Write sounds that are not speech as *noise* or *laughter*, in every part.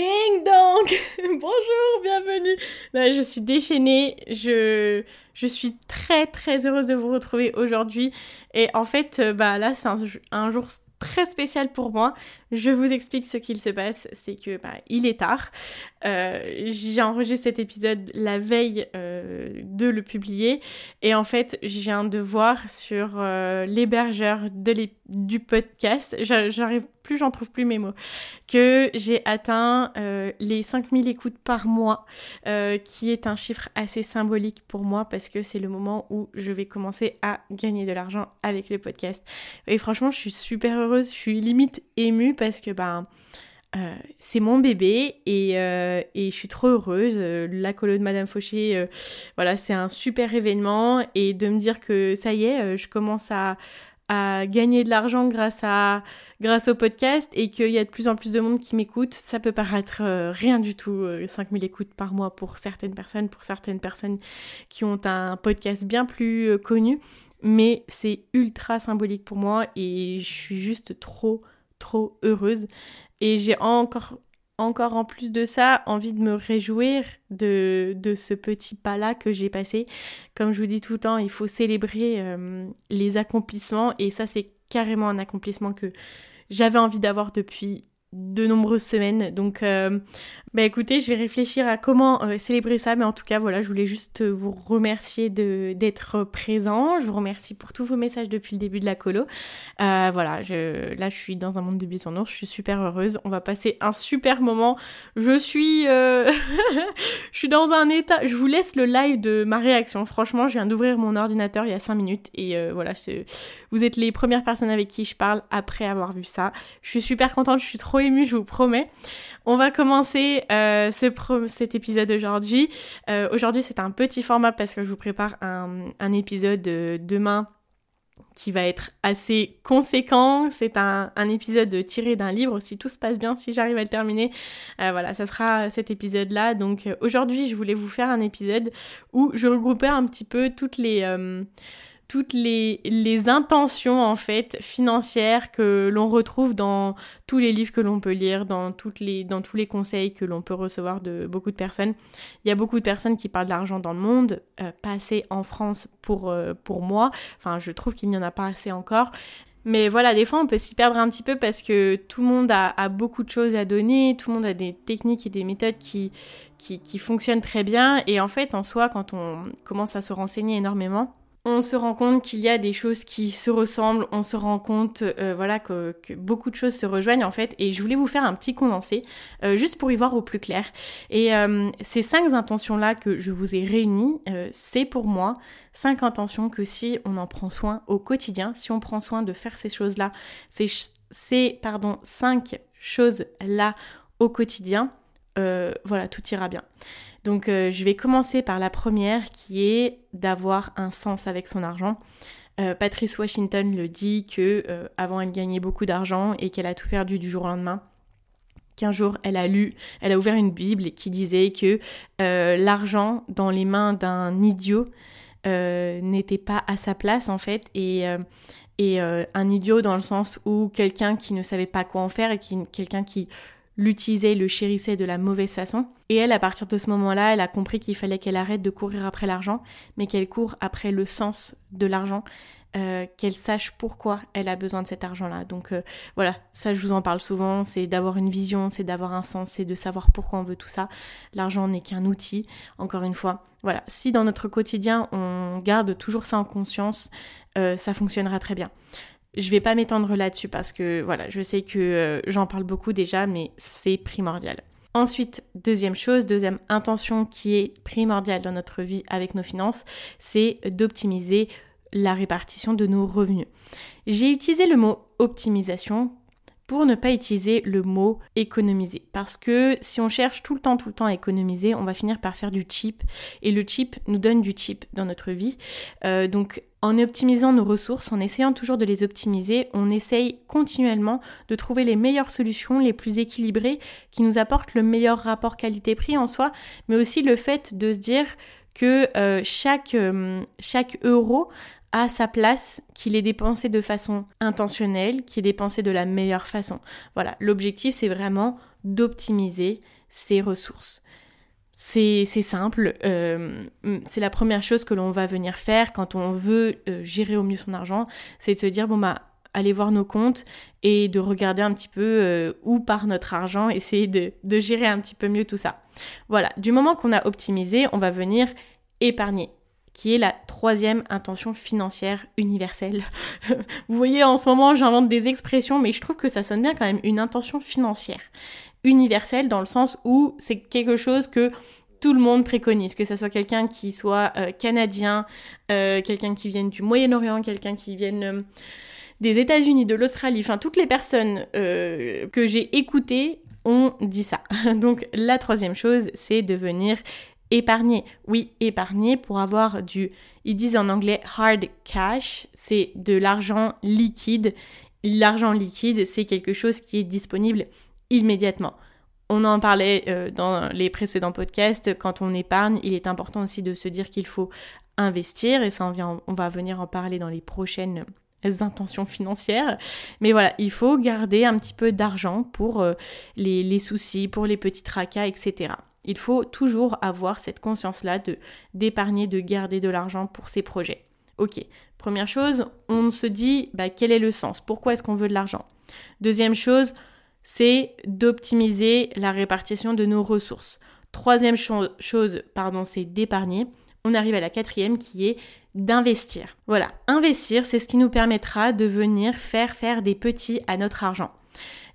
Ding *laughs* Bonjour, bienvenue Je suis déchaînée, je, suis très très heureuse de vous retrouver aujourd'hui. Et en fait, euh, bah là, c'est un, un jour très spécial pour moi. Je vous explique ce qu'il se passe, c'est que bah, il est tard. Euh, j'ai enregistré cet épisode la veille euh, de le publier et en fait, je viens de voir sur l'hébergeur du podcast, j'arrive plus, j'en trouve plus mes mots, que j'ai atteint les 5000 écoutes par mois, qui est un chiffre assez symbolique pour moi parce que c'est le moment où je vais commencer à gagner de l'argent avec le podcast. Et franchement, je suis super heureuse, je suis limite émue parce que ben euh, c'est mon bébé et, euh, et, je suis trop heureuse. Euh, la colo de Madame Fauché, voilà, c'est un super événement et de me dire que ça y est, je commence à, gagner de l'argent grâce à grâce au podcast et qu'il y a de plus en plus de monde qui m'écoute, ça peut paraître rien du tout, 5000 écoutes par mois pour certaines personnes, pour certaines personnes qui ont un podcast bien plus connu, mais c'est ultra symbolique pour moi et je suis juste trop trop heureuse. Et j'ai encore, encore en plus de ça envie de me réjouir de, de ce petit pas-là que j'ai passé. Comme je vous dis tout le temps, il faut célébrer euh, les accomplissements et ça c'est carrément un accomplissement que j'avais envie d'avoir depuis de nombreuses semaines. Donc, euh, bah écoutez, je vais réfléchir à comment euh, célébrer ça, mais en tout cas, voilà, je voulais juste vous remercier d'être présent. Je vous remercie pour tous vos messages depuis le début de la colo. Euh, voilà, je, là, je suis dans un monde de bisounours, je suis super heureuse. On va passer un super moment. Je suis, *laughs* je suis dans un état. Je vous laisse le live de ma réaction. Franchement, je viens d'ouvrir mon ordinateur il y a 5 minutes et voilà, vous êtes les premières personnes avec qui je parle après avoir vu ça. Je suis super contente, je suis trop émue, je vous promets. On va commencer euh, cet épisode aujourd'hui. Euh, aujourd'hui, c'est un petit format parce que je vous prépare un, épisode euh, demain qui va être assez conséquent. C'est un, épisode tiré d'un livre, si tout se passe bien, si j'arrive à le terminer. voilà, ça sera cet épisode-là. Donc aujourd'hui, je voulais vous faire un épisode où je regroupais un petit peu toutes les toutes les, intentions en fait financières que l'on retrouve dans tous les livres que l'on peut lire, dans, les, dans tous les conseils que l'on peut recevoir de beaucoup de personnes. Il y a beaucoup de personnes qui parlent d'argent dans le monde, euh, pas assez en France pour, euh, pour moi. Enfin, je trouve qu'il n'y en a pas assez encore. Mais voilà, des fois on peut s'y perdre un petit peu parce que tout le monde a, beaucoup de choses à donner, tout le monde a des techniques et des méthodes qui, qui fonctionnent très bien. Et en fait, en soi, quand on commence à se renseigner énormément, on se rend compte qu'il y a des choses qui se ressemblent, on se rend compte euh, voilà que, beaucoup de choses se rejoignent en fait et je voulais vous faire un petit condensé euh, juste pour y voir au plus clair. Et euh, ces cinq intentions là que je vous ai réunies, c'est pour moi cinq intentions que si on en prend soin au quotidien, si on prend soin de faire ces choses là, ces, pardon cinq choses là au quotidien, voilà tout ira bien. Donc euh, je vais commencer par la première qui est d'avoir un sens avec son argent. Euh, Patrice Washington le dit que euh, avant elle gagnait beaucoup d'argent et qu'elle a tout perdu du jour au lendemain. Qu'un jour elle a lu, elle a ouvert une Bible qui disait que l'argent dans les mains d'un idiot n'était pas à sa place en fait et un idiot dans le sens où quelqu'un qui ne savait pas quoi en faire et quelqu'un qui l'utilisait, le chérissait de la mauvaise façon. Et elle, à partir de ce moment-là, elle a compris qu'il fallait qu'elle arrête de courir après l'argent, mais qu'elle court après le sens de l'argent, euh, qu'elle sache pourquoi elle a besoin de cet argent-là. Donc euh, voilà, ça je vous en parle souvent, c'est d'avoir une vision, c'est d'avoir un sens, c'est de savoir pourquoi on veut tout ça. L'argent n'est qu'un outil, encore une fois. Voilà, si dans notre quotidien on garde toujours ça en conscience, euh, ça fonctionnera très bien. Je vais pas m'étendre là-dessus parce que voilà, je sais que euh, j'en parle beaucoup déjà, mais c'est primordial. Ensuite, deuxième chose, deuxième intention qui est primordiale dans notre vie avec nos finances, c'est d'optimiser la répartition de nos revenus. J'ai utilisé le mot optimisation pour ne pas utiliser le mot économiser. Parce que si on cherche tout le temps, tout le temps à économiser, on va finir par faire du cheap. Et le cheap nous donne du cheap dans notre vie. Euh, donc en optimisant nos ressources, en essayant toujours de les optimiser, on essaye continuellement de trouver les meilleures solutions, les plus équilibrées, qui nous apportent le meilleur rapport qualité-prix en soi, mais aussi le fait de se dire que euh, chaque, euh, chaque euro à sa place, qu'il est dépensé de façon intentionnelle, qu'il est dépensé de la meilleure façon. Voilà, l'objectif c'est vraiment d'optimiser ses ressources. C'est simple, euh, c'est la première chose que l'on va venir faire quand on veut euh, gérer au mieux son argent, c'est de se dire bon bah voir nos comptes et de regarder un petit peu euh, où part notre argent, essayer de gérer un petit peu mieux tout ça. Voilà, du moment qu'on a optimisé, on va venir épargner qui est la troisième intention financière universelle. *laughs* Vous voyez, en ce moment, j'invente des expressions, mais je trouve que ça sonne bien quand même, une intention financière universelle dans le sens où c'est quelque chose que tout le monde préconise, que ce soit quelqu'un qui soit euh, canadien, euh, quelqu'un qui vienne du Moyen-Orient, quelqu'un qui vienne euh, des États-Unis, de l'Australie, enfin toutes les personnes que j'ai écoutées ont dit ça. *laughs* Donc la troisième chose, c'est de venir épargner. Oui, épargner pour avoir du, ils disent en anglais hard cash, c'est de l'argent liquide. L'argent liquide, c'est quelque chose qui est disponible immédiatement. On en parlait euh, dans les précédents podcasts, quand on épargne, il est important aussi de se dire qu'il faut investir, et ça on, vient, on va venir en parler dans les prochaines intentions financières. Mais voilà, il faut garder un petit peu d'argent pour euh, les, soucis, pour les petits tracas, etc. Il faut toujours avoir cette conscience-là de d'épargner, de garder de l'argent pour ses projets. Ok, première chose, on se dit bah, quel est le sens, pourquoi est-ce qu'on veut de l'argent? Deuxième chose, c'est d'optimiser la répartition de nos ressources. Troisième chose, pardon, c'est d'épargner. On arrive à la quatrième qui est d'investir. Voilà, investir, c'est ce qui nous permettra de venir faire faire des petits à notre argent.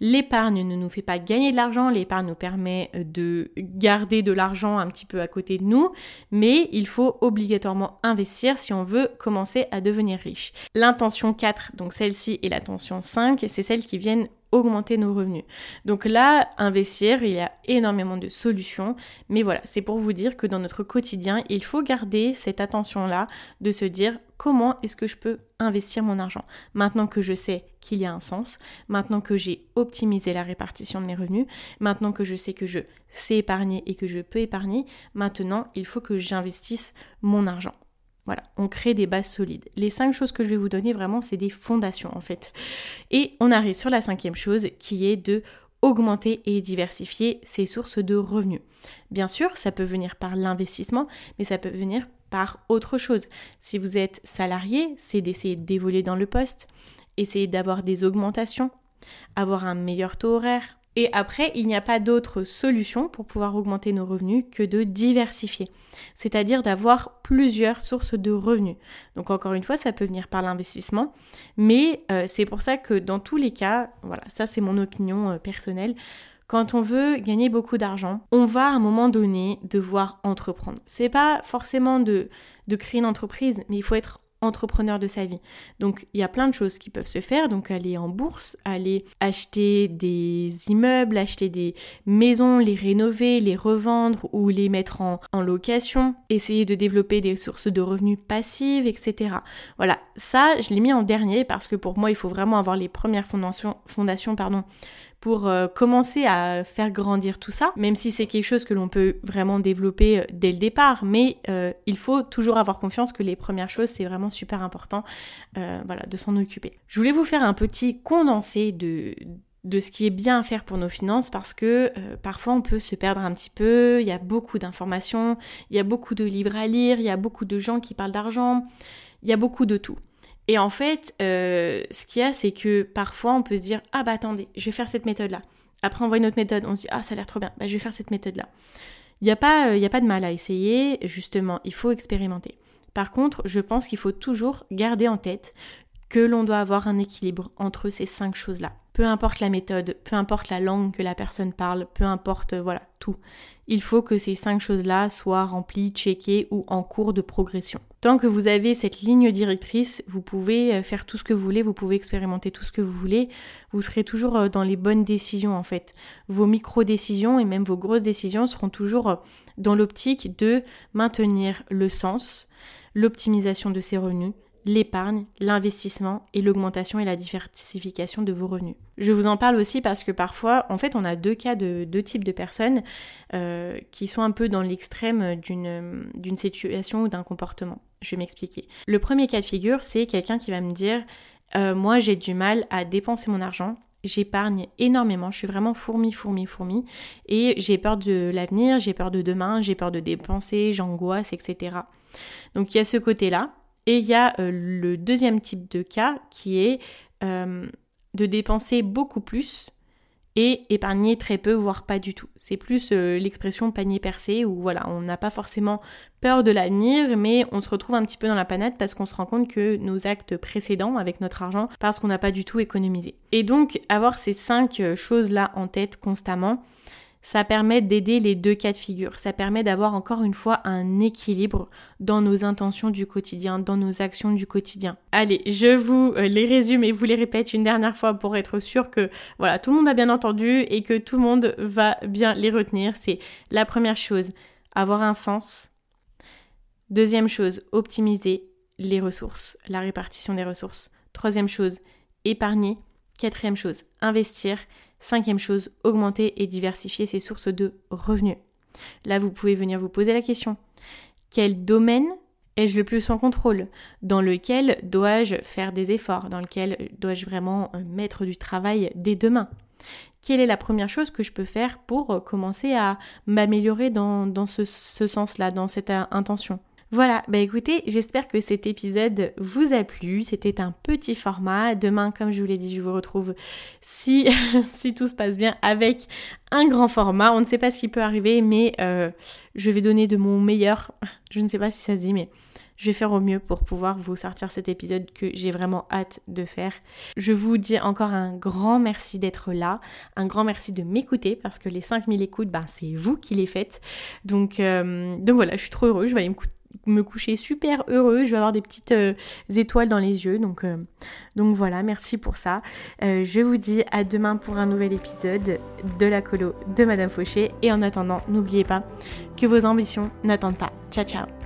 L'épargne ne nous fait pas gagner de l'argent, l'épargne nous permet euh, de garder de l'argent un petit peu à côté de nous, mais il faut obligatoirement investir si on veut commencer à devenir riche. L'intention 4, donc celle-ci, et l'intention 5, c'est celles qui viennent augmenter nos revenus. Donc là, investir, il y a énormément de solutions, mais voilà, c'est pour vous dire que dans notre quotidien, il faut garder cette attention-là de se dire comment est-ce que je peux investir mon argent Maintenant que je sais qu'il y a un sens, maintenant que j'ai optimisé la répartition de mes revenus, maintenant que je sais que je sais épargner et que je peux épargner, maintenant il faut que j'investisse mon argent. Voilà, on crée des bases solides. Les cinq choses que je vais vous donner, vraiment, c'est des fondations en fait. Et on arrive sur la cinquième chose qui est de augmenter et diversifier ses sources de revenus. Bien sûr, ça peut venir par l'investissement, mais ça peut venir par autre chose. Si vous êtes salarié, c'est d'essayer d'évoluer dans le poste, essayer d'avoir des augmentations, avoir un meilleur taux horaire, et après, il n'y a pas d'autre solution pour pouvoir augmenter nos revenus que de diversifier, c'est-à-dire d'avoir plusieurs sources de revenus. Donc encore une fois, ça peut venir par l'investissement, mais euh, c'est pour ça que dans tous les cas, voilà, ça c'est mon opinion euh, personnelle, quand on veut gagner beaucoup d'argent, on va à un moment donné devoir entreprendre. C'est pas forcément de, de créer une entreprise, mais il faut être entrepreneur de sa vie. Donc il y a plein de choses qui peuvent se faire, donc aller en bourse, aller acheter des immeubles, acheter des maisons, les rénover, les revendre ou les mettre en, location, essayer de développer des sources de revenus passives, etc. Voilà, ça je l'ai mis en dernier parce que pour moi il faut vraiment avoir les premières fondations, fondations pardon, pour euh, commencer à faire grandir tout ça, même si c'est quelque chose que l'on peut vraiment développer euh, dès le départ, mais euh, il faut toujours avoir confiance que les premières choses, c'est vraiment super important voilà, de s'en occuper. Je voulais vous faire un petit condensé de, de ce qui est bien à faire pour nos finances parce que parfois on peut se perdre un petit peu, il y a beaucoup d'informations, il y a beaucoup de livres à lire, il y a beaucoup de gens qui parlent d'argent, il y a beaucoup de tout. Et en fait, euh, ce qu'il y a, c'est que parfois on peut se dire Ah bah attendez, je vais faire cette méthode-là. Après, on voit une autre méthode, on se dit Ah, ça a l'air trop bien, bah, je vais faire cette méthode-là. Il n'y a, pas, euh, a pas de mal à essayer, justement, il faut expérimenter. Par contre, je pense qu'il faut toujours garder en tête que l'on doit avoir un équilibre entre ces cinq choses-là. Peu importe la méthode, peu importe la langue que la personne parle, peu importe, euh, voilà, tout. Il faut que ces cinq choses-là soient remplies, checkées ou en cours de progression. Tant que vous avez cette ligne directrice, vous pouvez euh, faire tout ce que vous voulez, vous pouvez expérimenter tout ce que vous voulez, vous serez toujours euh, dans les bonnes décisions en fait. Vos micro-décisions et même vos grosses décisions seront toujours dans l'optique de maintenir le sens, l'optimisation de ses revenus, l'épargne, l'investissement et l'augmentation et la diversification de vos revenus. Je vous en parle aussi parce que parfois, en fait, on a deux cas de deux types de personnes euh, qui sont un peu dans l'extrême d'une situation ou d'un comportement. Je vais m'expliquer. Le premier cas de figure, c'est quelqu'un qui va me dire euh, Moi, j'ai du mal à dépenser mon argent. J'épargne énormément, je suis vraiment fourmi, fourmi, fourmi, et j'ai peur de l'avenir, j'ai peur de demain, j'ai peur de dépenser, j'angoisse, etc. Donc il y a ce côté-là, et il y a euh, le deuxième type de cas qui est euh, de dépenser beaucoup plus et épargner très peu, voire pas du tout. C'est plus euh, l'expression panier percé où voilà, on n'a pas forcément peur de l'avenir, mais on se retrouve un petit peu dans la panade parce qu'on se rend compte que nos actes précédents avec notre argent, parce qu'on n'a pas du tout économisé. Et donc avoir ces cinq choses-là en tête constamment, ça permet d'aider les deux cas de figure. Ça permet d'avoir encore une fois un équilibre dans nos intentions du quotidien, dans nos actions du quotidien. Allez, je vous euh, les résume et vous les répète une dernière fois pour être sûr que voilà, tout le monde a bien entendu et que tout le monde va bien les retenir. C'est la première chose, avoir un sens. Deuxième chose, optimiser les ressources, la répartition des ressources. Troisième chose, épargner. Quatrième chose, investir. Cinquième chose, augmenter et diversifier ses sources de revenus. Là, vous pouvez venir vous poser la question. Quel domaine ai-je le plus en contrôle? Dans lequel dois-je faire des efforts? Dans lequel dois-je vraiment euh, mettre du travail dès demain? Quelle est la première chose que je peux faire pour euh, commencer à m'améliorer dans, ce sens-là, dans cette euh, intention? Voilà, bah écoutez, j'espère que cet épisode vous a plu. C'était un petit format. Demain, comme je vous l'ai dit, je vous retrouve si, *laughs* si tout se passe bien avec un grand format. On ne sait pas ce qui peut arriver, mais euh, je vais donner de mon meilleur. *laughs* Je ne sais pas si ça se dit, mais je vais faire au mieux pour pouvoir vous sortir cet épisode que j'ai vraiment hâte de faire. Je vous dis encore un grand merci d'être là, un grand merci de m'écouter parce que les 5000 écoutes, ben, c'est vous qui les faites. Donc, euh, donc voilà, je suis trop heureuse, je vais aller me me coucher super heureux, je vais avoir des petites euh, étoiles dans les yeux. Donc, euh, donc voilà, merci pour ça. Euh, je vous dis à demain pour un nouvel épisode de la colo de Madame Fauché. Et en attendant, n'oubliez pas que vos ambitions n'attendent pas. Ciao ciao